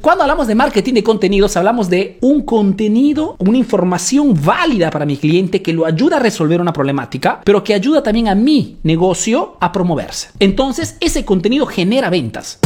Cuando hablamos de marketing de contenidos, hablamos de un contenido, una información válida para mi cliente que lo ayuda a resolver una problemática, pero que ayuda también a mi negocio a promoverse. Entonces, ese contenido genera ventas.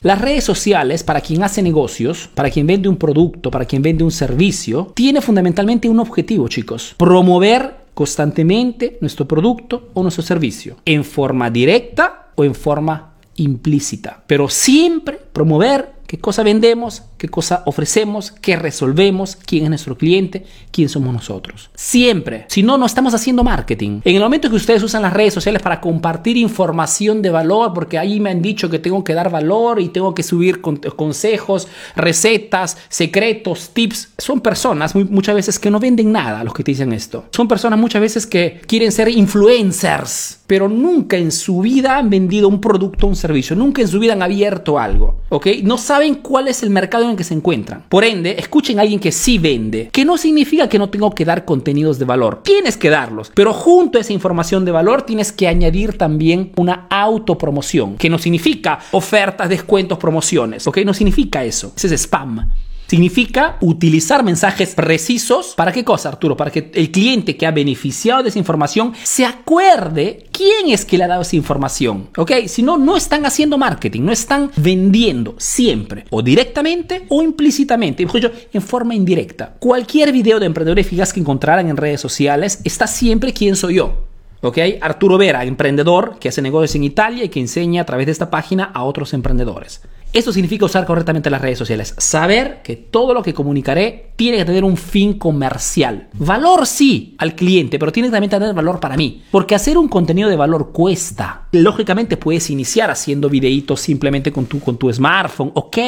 Las redes sociales, para quien hace negocios, para quien vende un producto, para quien vende un servicio, tiene fundamentalmente un objetivo, chicos. Promover constantemente nuestro producto o nuestro servicio, en forma directa o en forma implícita, pero siempre promover qué cosa vendemos, qué cosa ofrecemos, qué resolvemos, quién es nuestro cliente, quién somos nosotros. Siempre. Si no, no estamos haciendo marketing. En el momento que ustedes usan las redes sociales para compartir información de valor, porque ahí me han dicho que tengo que dar valor y tengo que subir consejos, recetas, secretos, tips, son personas muchas veces que no venden nada los que te dicen esto. Son personas muchas veces que quieren ser influencers, pero nunca en su vida han vendido un producto o un servicio, nunca en su vida han abierto algo, ¿ok? No saben cuál es el mercado en que se encuentran. Por ende, escuchen a alguien que sí vende, que no significa que no tengo que dar contenidos de valor. Tienes que darlos, pero junto a esa información de valor tienes que añadir también una autopromoción, que no significa ofertas, descuentos, promociones, ¿ok? No significa eso. Ese es spam. Significa utilizar mensajes precisos. ¿Para qué cosa, Arturo? Para que el cliente que ha beneficiado de esa información se acuerde quién es que le ha dado esa información. ¿Ok? Si no, no están haciendo marketing, no están vendiendo siempre, o directamente o implícitamente, en forma indirecta. Cualquier video de emprendedores eficaz que encontrarán en redes sociales está siempre quién soy yo. ¿Ok? Arturo Vera, emprendedor que hace negocios en Italia y que enseña a través de esta página a otros emprendedores. Esto significa usar correctamente las redes sociales. Saber que todo lo que comunicaré tiene que tener un fin comercial. Valor sí al cliente, pero tiene que también tener valor para mí. Porque hacer un contenido de valor cuesta. Lógicamente puedes iniciar haciendo videitos simplemente con tu, con tu smartphone. Ok,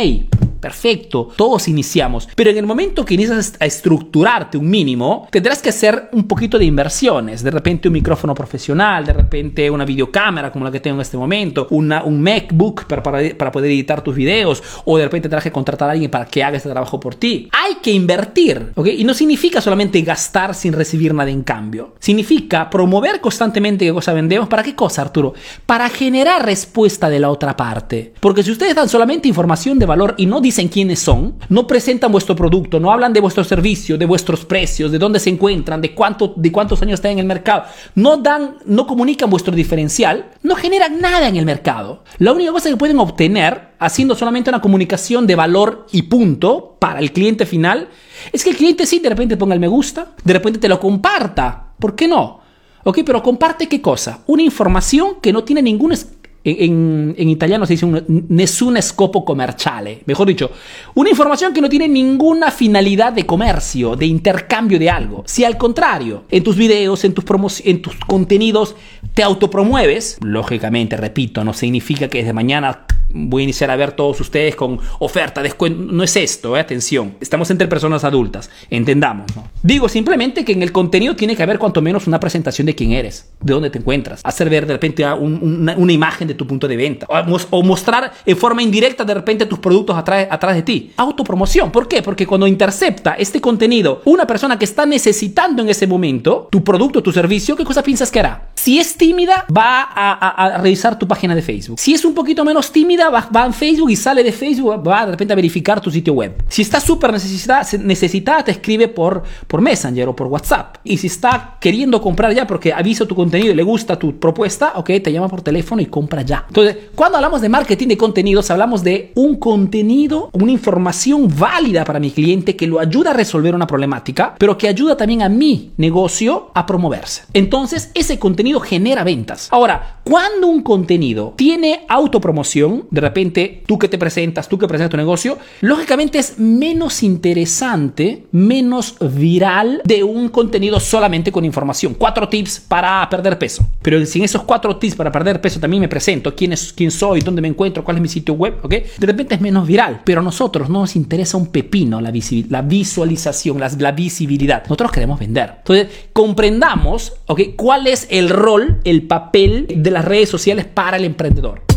perfecto, todos iniciamos. Pero en el momento que inicias a estructurarte un mínimo, tendrás que hacer un poquito de inversiones. De repente un micrófono profesional, de repente una videocámara como la que tengo en este momento, un MacBook para, para, poder editar tus videos, o de repente tendrás que contratar a alguien para que haga este trabajo por ti. Hay que invertir, ¿ok? Y no significa solamente gastar sin recibir nada en cambio. Significa promover constantemente qué cosa vendemos. ¿Para qué cosa, Arturo? Para generar respuesta de la otra parte. Porque si ustedes dan solamente información de valor y no dicen quiénes son, no presentan vuestro producto, no hablan de vuestro servicio, de vuestros precios, de dónde se encuentran, de, cuánto, de cuántos años están en el mercado, no dan, no comunican vuestro diferencial, no generan nada en el mercado. La única cosa que pueden obtener haciendo solamente una comunicación de valor y punto para el cliente final es que el cliente sí de repente ponga el me gusta, de repente te lo comparta. ¿Por qué no? Ok, pero comparte qué cosa? Una información que no tiene ningún en, italiano se dice un, nessun scopo commerciale, mejor dicho, una información que no tiene ninguna finalidad de comercio, de intercambio de algo. Si al contrario, en tus videos, en tus, en tus contenidos, te autopromueves, lógicamente, repito, no significa que desde mañana voy a iniciar a ver todos ustedes con oferta, descuento. No es esto, eh, atención. Estamos entre personas adultas, entendamos. Digo simplemente que en el contenido tiene que haber cuanto menos una presentación de quién eres, de dónde te encuentras, hacer ver de repente una, imagen de tu punto de venta o, mostrar en forma indirecta de repente tus productos atrás, atrás de ti. Autopromoción. ¿Por qué? Porque cuando intercepta este contenido una persona que está necesitando en ese momento tu producto, tu servicio, ¿qué cosa piensas que hará? Si es tímida, va a, revisar tu página de Facebook. Si es un poquito menos tímida, va, va, en Facebook y sale de Facebook, va de repente a verificar tu sitio web. Si está súper necesitada, necesitada, te escribe por, por Messenger o por WhatsApp. Y si está queriendo comprar ya porque ha visto tu contenido y le gusta tu propuesta, ok, te llama por teléfono y compra ya. Entonces, cuando hablamos de marketing de contenidos, hablamos de un contenido, una información válida para mi cliente que lo ayuda a resolver una problemática, pero que ayuda también a mi negocio a promoverse. Entonces, ese contenido genera ventas. Ahora, cuando un contenido tiene autopromoción, de repente tú que te presentas, tú que presentas tu negocio, lógicamente es menos interesante, menos viral de un contenido solamente con información. Cuatro tips para perder peso. Pero sin esos cuatro tips para perder peso también me presento quién, es, quién soy, dónde me encuentro, cuál es mi sitio web, ¿ok? De repente es menos viral. Pero a nosotros no nos interesa un pepino la, la visualización, la, la visibilidad. Nosotros queremos vender. Entonces, comprendamos, ¿ok? ¿Cuál es el rol, el papel de las redes sociales para el emprendedor?